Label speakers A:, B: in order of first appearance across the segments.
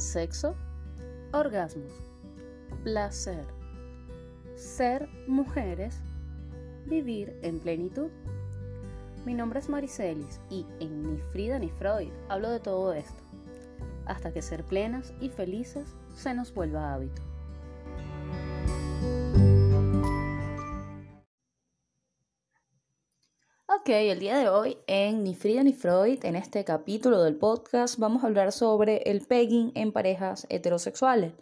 A: sexo, orgasmos, placer, ser mujeres, vivir en plenitud. Mi nombre es Maricelis y en Ni Frida ni Freud hablo de todo esto, hasta que ser plenas y felices se nos vuelva hábito. El día de hoy en Ni Frida ni Freud, en este capítulo del podcast, vamos a hablar sobre el pegging en parejas heterosexuales.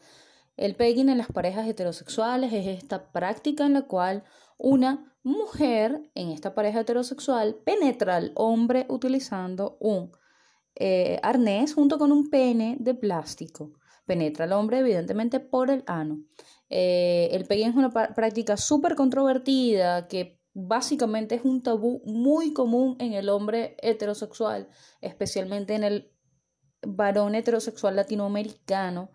A: El pegging en las parejas heterosexuales es esta práctica en la cual una mujer en esta pareja heterosexual penetra al hombre utilizando un eh, arnés junto con un pene de plástico. Penetra al hombre evidentemente por el ano. Eh, el pegging es una práctica súper controvertida que básicamente es un tabú muy común en el hombre heterosexual, especialmente en el varón heterosexual latinoamericano,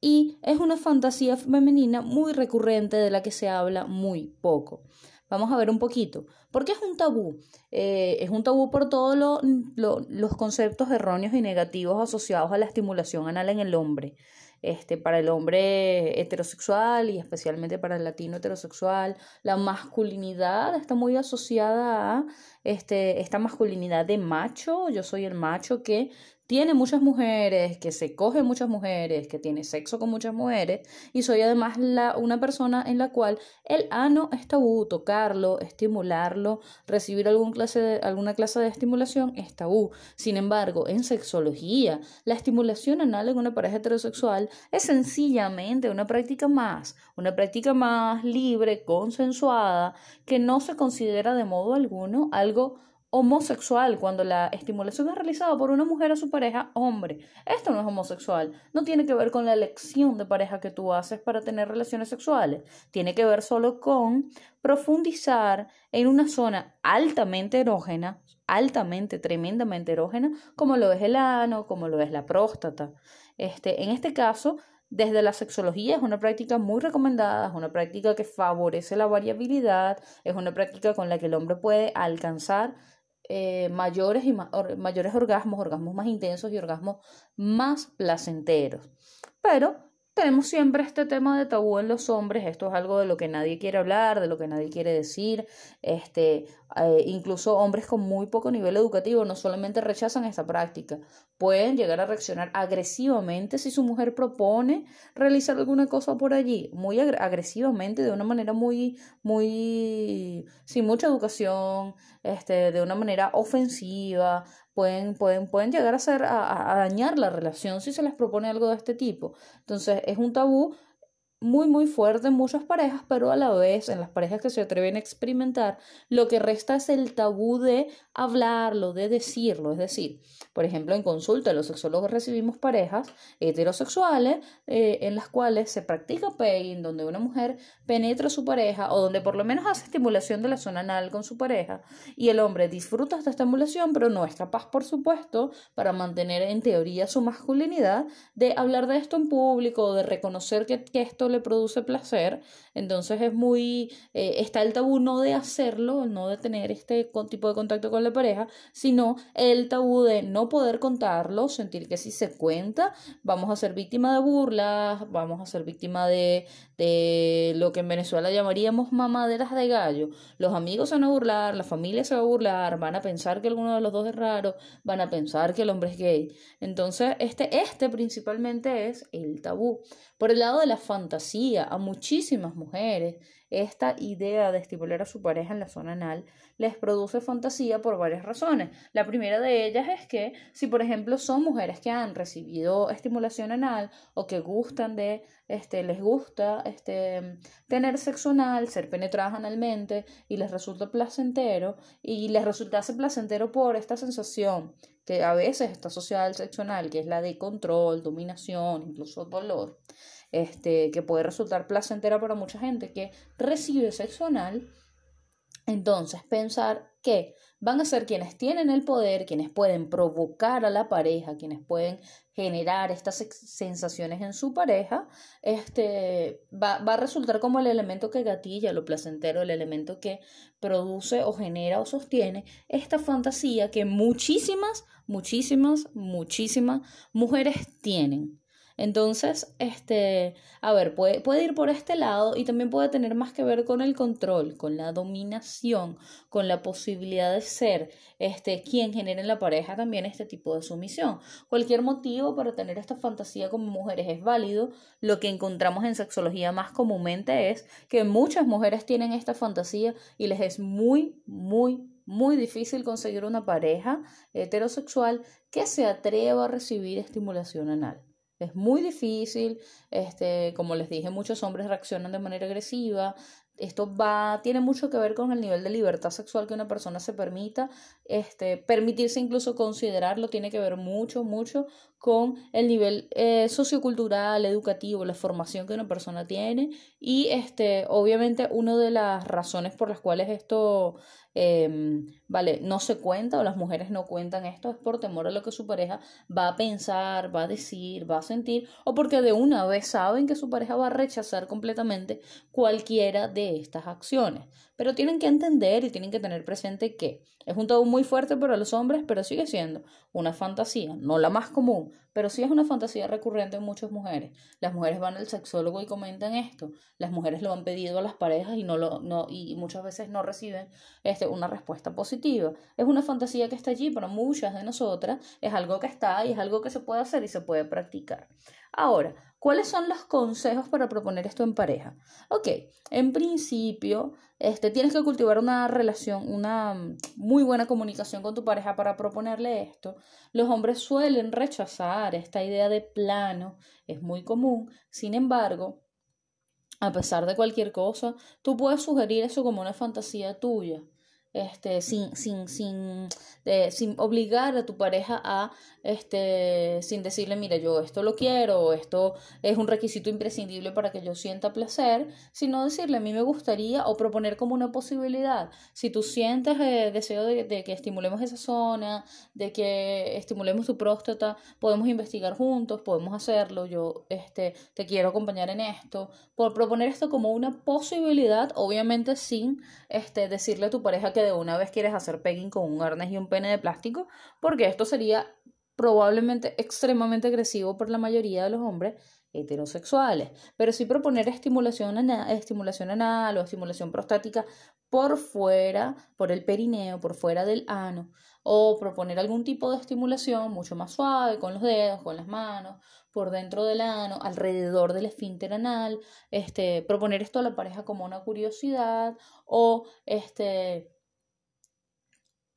A: y es una fantasía femenina muy recurrente de la que se habla muy poco. Vamos a ver un poquito. ¿Por qué es un tabú? Eh, es un tabú por todos los conceptos erróneos y negativos asociados a la estimulación anal en el hombre este, para el hombre heterosexual y especialmente para el latino heterosexual. La masculinidad está muy asociada a este, esta masculinidad de macho, yo soy el macho que tiene muchas mujeres, que se coge muchas mujeres, que tiene sexo con muchas mujeres, y soy además la, una persona en la cual el ano es tabú, tocarlo, estimularlo, recibir algún clase de, alguna clase de estimulación es tabú. Sin embargo, en sexología, la estimulación anal en una pareja heterosexual es sencillamente una práctica más, una práctica más libre, consensuada, que no se considera de modo alguno algo homosexual cuando la estimulación es realizada por una mujer a su pareja hombre. Esto no es homosexual, no tiene que ver con la elección de pareja que tú haces para tener relaciones sexuales, tiene que ver solo con profundizar en una zona altamente erógena, altamente, tremendamente erógena, como lo es el ano, como lo es la próstata. Este, en este caso, desde la sexología es una práctica muy recomendada, es una práctica que favorece la variabilidad, es una práctica con la que el hombre puede alcanzar eh, mayores, y mayores orgasmos, orgasmos más intensos y orgasmos más placenteros. Pero tenemos siempre este tema de tabú en los hombres, esto es algo de lo que nadie quiere hablar, de lo que nadie quiere decir, este, eh, incluso hombres con muy poco nivel educativo no solamente rechazan esta práctica, pueden llegar a reaccionar agresivamente si su mujer propone realizar alguna cosa por allí, muy agresivamente, de una manera muy, muy, sin mucha educación, este, de una manera ofensiva, pueden, pueden, pueden llegar a, hacer, a, a dañar la relación si se les propone algo de este tipo. Entonces es un tabú muy muy fuerte en muchas parejas, pero a la vez en las parejas que se atreven a experimentar, lo que resta es el tabú de hablarlo, de decirlo. Es decir, por ejemplo, en consulta los sexólogos recibimos parejas heterosexuales eh, en las cuales se practica pegging, donde una mujer penetra a su pareja o donde por lo menos hace estimulación de la zona anal con su pareja y el hombre disfruta esta estimulación, pero no es capaz, por supuesto, para mantener en teoría su masculinidad, de hablar de esto en público, de reconocer que, que esto le produce placer, entonces es muy, eh, está el tabú no de hacerlo, no de tener este tipo de contacto con la pareja, sino el tabú de no poder contarlo, sentir que si se cuenta, vamos a ser víctima de burlas, vamos a ser víctima de, de lo que en Venezuela llamaríamos mamaderas de gallo. Los amigos se van a burlar, la familia se va a burlar, van a pensar que alguno de los dos es raro, van a pensar que el hombre es gay. Entonces, este, este principalmente es el tabú. Por el lado de la fantasía, a muchísimas mujeres esta idea de estimular a su pareja en la zona anal les produce fantasía por varias razones. La primera de ellas es que si por ejemplo son mujeres que han recibido estimulación anal o que gustan de este les gusta este tener sexo anal, ser penetradas analmente y les resulta placentero y les resultase placentero por esta sensación que a veces está asociada al sexo anal, que es la de control, dominación, incluso dolor este, que puede resultar placentera para mucha gente que recibe sexo anal. Entonces, pensar que van a ser quienes tienen el poder, quienes pueden provocar a la pareja, quienes pueden generar estas sensaciones en su pareja, este, va, va, a resultar como el elemento que gatilla lo placentero, el elemento que produce o genera o sostiene esta fantasía que muchísimas, muchísimas, muchísimas mujeres tienen. Entonces, este, a ver, puede, puede ir por este lado y también puede tener más que ver con el control, con la dominación, con la posibilidad de ser este, quien genere en la pareja también este tipo de sumisión. Cualquier motivo para tener esta fantasía como mujeres es válido. Lo que encontramos en sexología más comúnmente es que muchas mujeres tienen esta fantasía y les es muy, muy, muy difícil conseguir una pareja heterosexual que se atreva a recibir estimulación anal. Es muy difícil, este, como les dije, muchos hombres reaccionan de manera agresiva. Esto va, tiene mucho que ver con el nivel de libertad sexual que una persona se permita, este, permitirse incluso considerarlo, tiene que ver mucho, mucho con el nivel eh, sociocultural, educativo, la formación que una persona tiene y este, obviamente una de las razones por las cuales esto Em, vale, no se cuenta o las mujeres no cuentan esto es por temor a lo que su pareja va a pensar, va a decir, va a sentir o porque de una vez saben que su pareja va a rechazar completamente cualquiera de estas acciones. Pero tienen que entender y tienen que tener presente que es un tabú muy fuerte para los hombres, pero sigue siendo una fantasía, no la más común, pero sí es una fantasía recurrente en muchas mujeres. Las mujeres van al sexólogo y comentan esto. Las mujeres lo han pedido a las parejas y no lo no y muchas veces no reciben este una respuesta positiva. Es una fantasía que está allí para muchas de nosotras, es algo que está y es algo que se puede hacer y se puede practicar. Ahora, ¿cuáles son los consejos para proponer esto en pareja? Ok, en principio, este, tienes que cultivar una relación, una muy buena comunicación con tu pareja para proponerle esto. Los hombres suelen rechazar esta idea de plano, es muy común. Sin embargo, a pesar de cualquier cosa, tú puedes sugerir eso como una fantasía tuya este, sin, sin, sin, sin obligar a tu pareja a, este, sin decirle, mira, yo esto lo quiero, esto es un requisito imprescindible para que yo sienta placer, sino decirle, a mí me gustaría, o proponer como una posibilidad, si tú sientes eh, deseo de, de, que estimulemos esa zona, de que estimulemos tu próstata, podemos investigar juntos, podemos hacerlo, yo este, te quiero acompañar en esto, por proponer esto como una posibilidad, obviamente sin este, decirle a tu pareja que de una vez quieres hacer pegging con un arnés y un pene de plástico, porque esto sería probablemente extremadamente agresivo por la mayoría de los hombres heterosexuales, pero sí proponer estimulación anal, estimulación anal o estimulación prostática por fuera, por el perineo, por fuera del ano, o proponer algún tipo de estimulación mucho más suave con los dedos, con las manos, por dentro del ano, alrededor del esfínter anal, este, proponer esto a la pareja como una curiosidad o este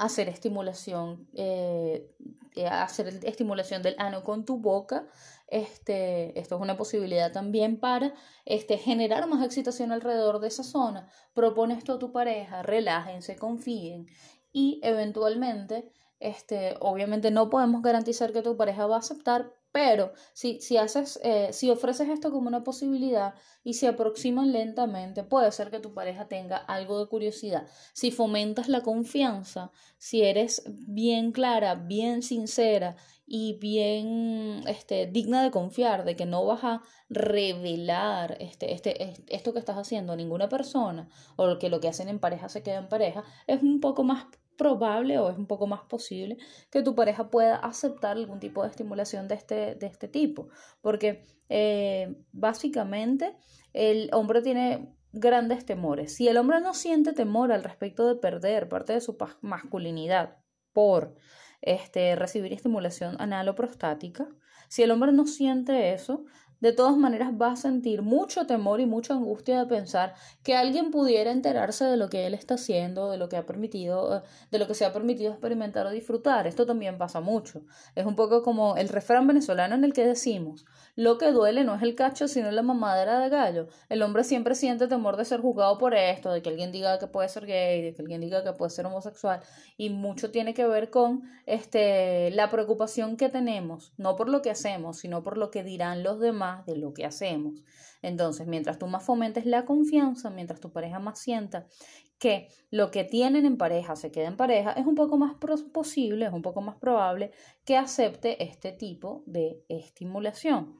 A: hacer estimulación, eh, eh, hacer estimulación del ano con tu boca. Este, esto es una posibilidad también para este, generar más excitación alrededor de esa zona. Propone esto a tu pareja, relájense, confíen y eventualmente, este, obviamente no podemos garantizar que tu pareja va a aceptar, pero si, si, haces, eh, si ofreces esto como una posibilidad y se aproximan lentamente, puede ser que tu pareja tenga algo de curiosidad. Si fomentas la confianza, si eres bien clara, bien sincera y bien este, digna de confiar, de que no vas a revelar este, este, esto que estás haciendo a ninguna persona, o que lo que hacen en pareja se queda en pareja, es un poco más probable o es un poco más posible que tu pareja pueda aceptar algún tipo de estimulación de este, de este tipo. Porque eh, básicamente el hombre tiene grandes temores. Si el hombre no siente temor al respecto de perder parte de su masculinidad por este, recibir estimulación anal o prostática, si el hombre no siente eso, de todas maneras va a sentir mucho temor y mucha angustia de pensar que alguien pudiera enterarse de lo que él está haciendo, de lo que ha permitido, de lo que se ha permitido experimentar o disfrutar. Esto también pasa mucho. Es un poco como el refrán venezolano en el que decimos, lo que duele no es el cacho, sino la mamadera de gallo. El hombre siempre siente temor de ser juzgado por esto, de que alguien diga que puede ser gay, de que alguien diga que puede ser homosexual, y mucho tiene que ver con este la preocupación que tenemos, no por lo que hacemos, sino por lo que dirán los demás de lo que hacemos. Entonces, mientras tú más fomentes la confianza, mientras tu pareja más sienta que lo que tienen en pareja se queda en pareja, es un poco más posible, es un poco más probable que acepte este tipo de estimulación.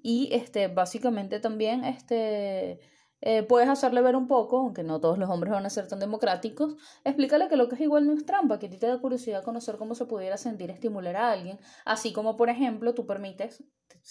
A: Y este, básicamente también este, eh, puedes hacerle ver un poco, aunque no todos los hombres van a ser tan democráticos, explícale que lo que es igual no es trampa, que a ti te da curiosidad conocer cómo se pudiera sentir estimular a alguien, así como por ejemplo tú permites,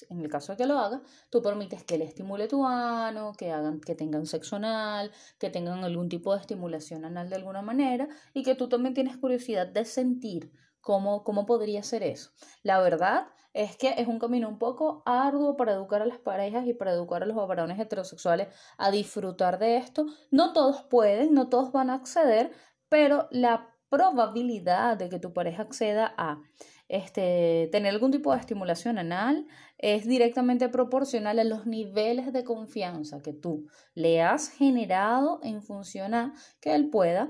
A: en el caso de que lo haga, tú permites que le estimule tu ano, que hagan, que tengan sexo anal, que tengan algún tipo de estimulación anal de alguna manera, y que tú también tienes curiosidad de sentir cómo, cómo podría ser eso. La verdad es que es un camino un poco arduo para educar a las parejas y para educar a los varones heterosexuales a disfrutar de esto. No todos pueden, no todos van a acceder, pero la probabilidad de que tu pareja acceda a este, tener algún tipo de estimulación anal es directamente proporcional a los niveles de confianza que tú le has generado en función a que él pueda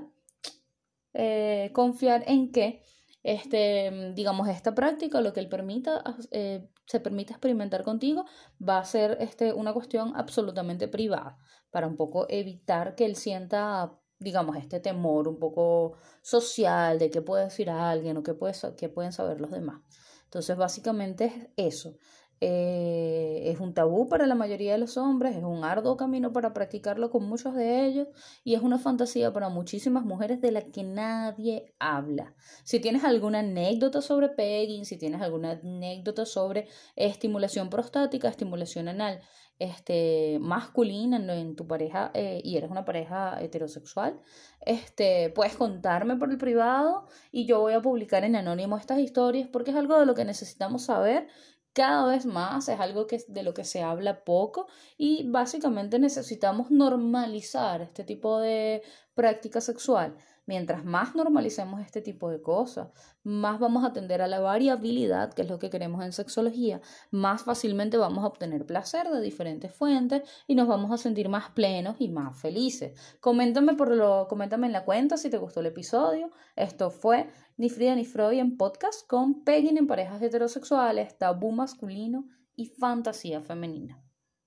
A: eh, confiar en que este, digamos, esta práctica, lo que él permita, eh, se permite experimentar contigo, va a ser este, una cuestión absolutamente privada, para un poco evitar que él sienta, digamos, este temor un poco social de qué puede decir a alguien o qué, puede, qué pueden saber los demás. Entonces, básicamente es eso. Eh, es un tabú para la mayoría de los hombres, es un arduo camino para practicarlo con muchos de ellos y es una fantasía para muchísimas mujeres de la que nadie habla. Si tienes alguna anécdota sobre pegging, si tienes alguna anécdota sobre estimulación prostática, estimulación anal, este, masculina en, tu pareja eh, y eres una pareja heterosexual, este, puedes contarme por el privado y yo voy a publicar en anónimo estas historias porque es algo de lo que necesitamos saber cada vez más, es algo que, de lo que se habla poco y básicamente necesitamos normalizar este tipo de práctica sexual. Mientras más normalicemos este tipo de cosas, más vamos a atender a la variabilidad, que es lo que queremos en sexología, más fácilmente vamos a obtener placer de diferentes fuentes y nos vamos a sentir más plenos y más felices. Coméntame, por lo, coméntame en la cuenta si te gustó el episodio. Esto fue Ni Frida ni Freud en podcast con Pegging en parejas heterosexuales, tabú masculino y fantasía femenina.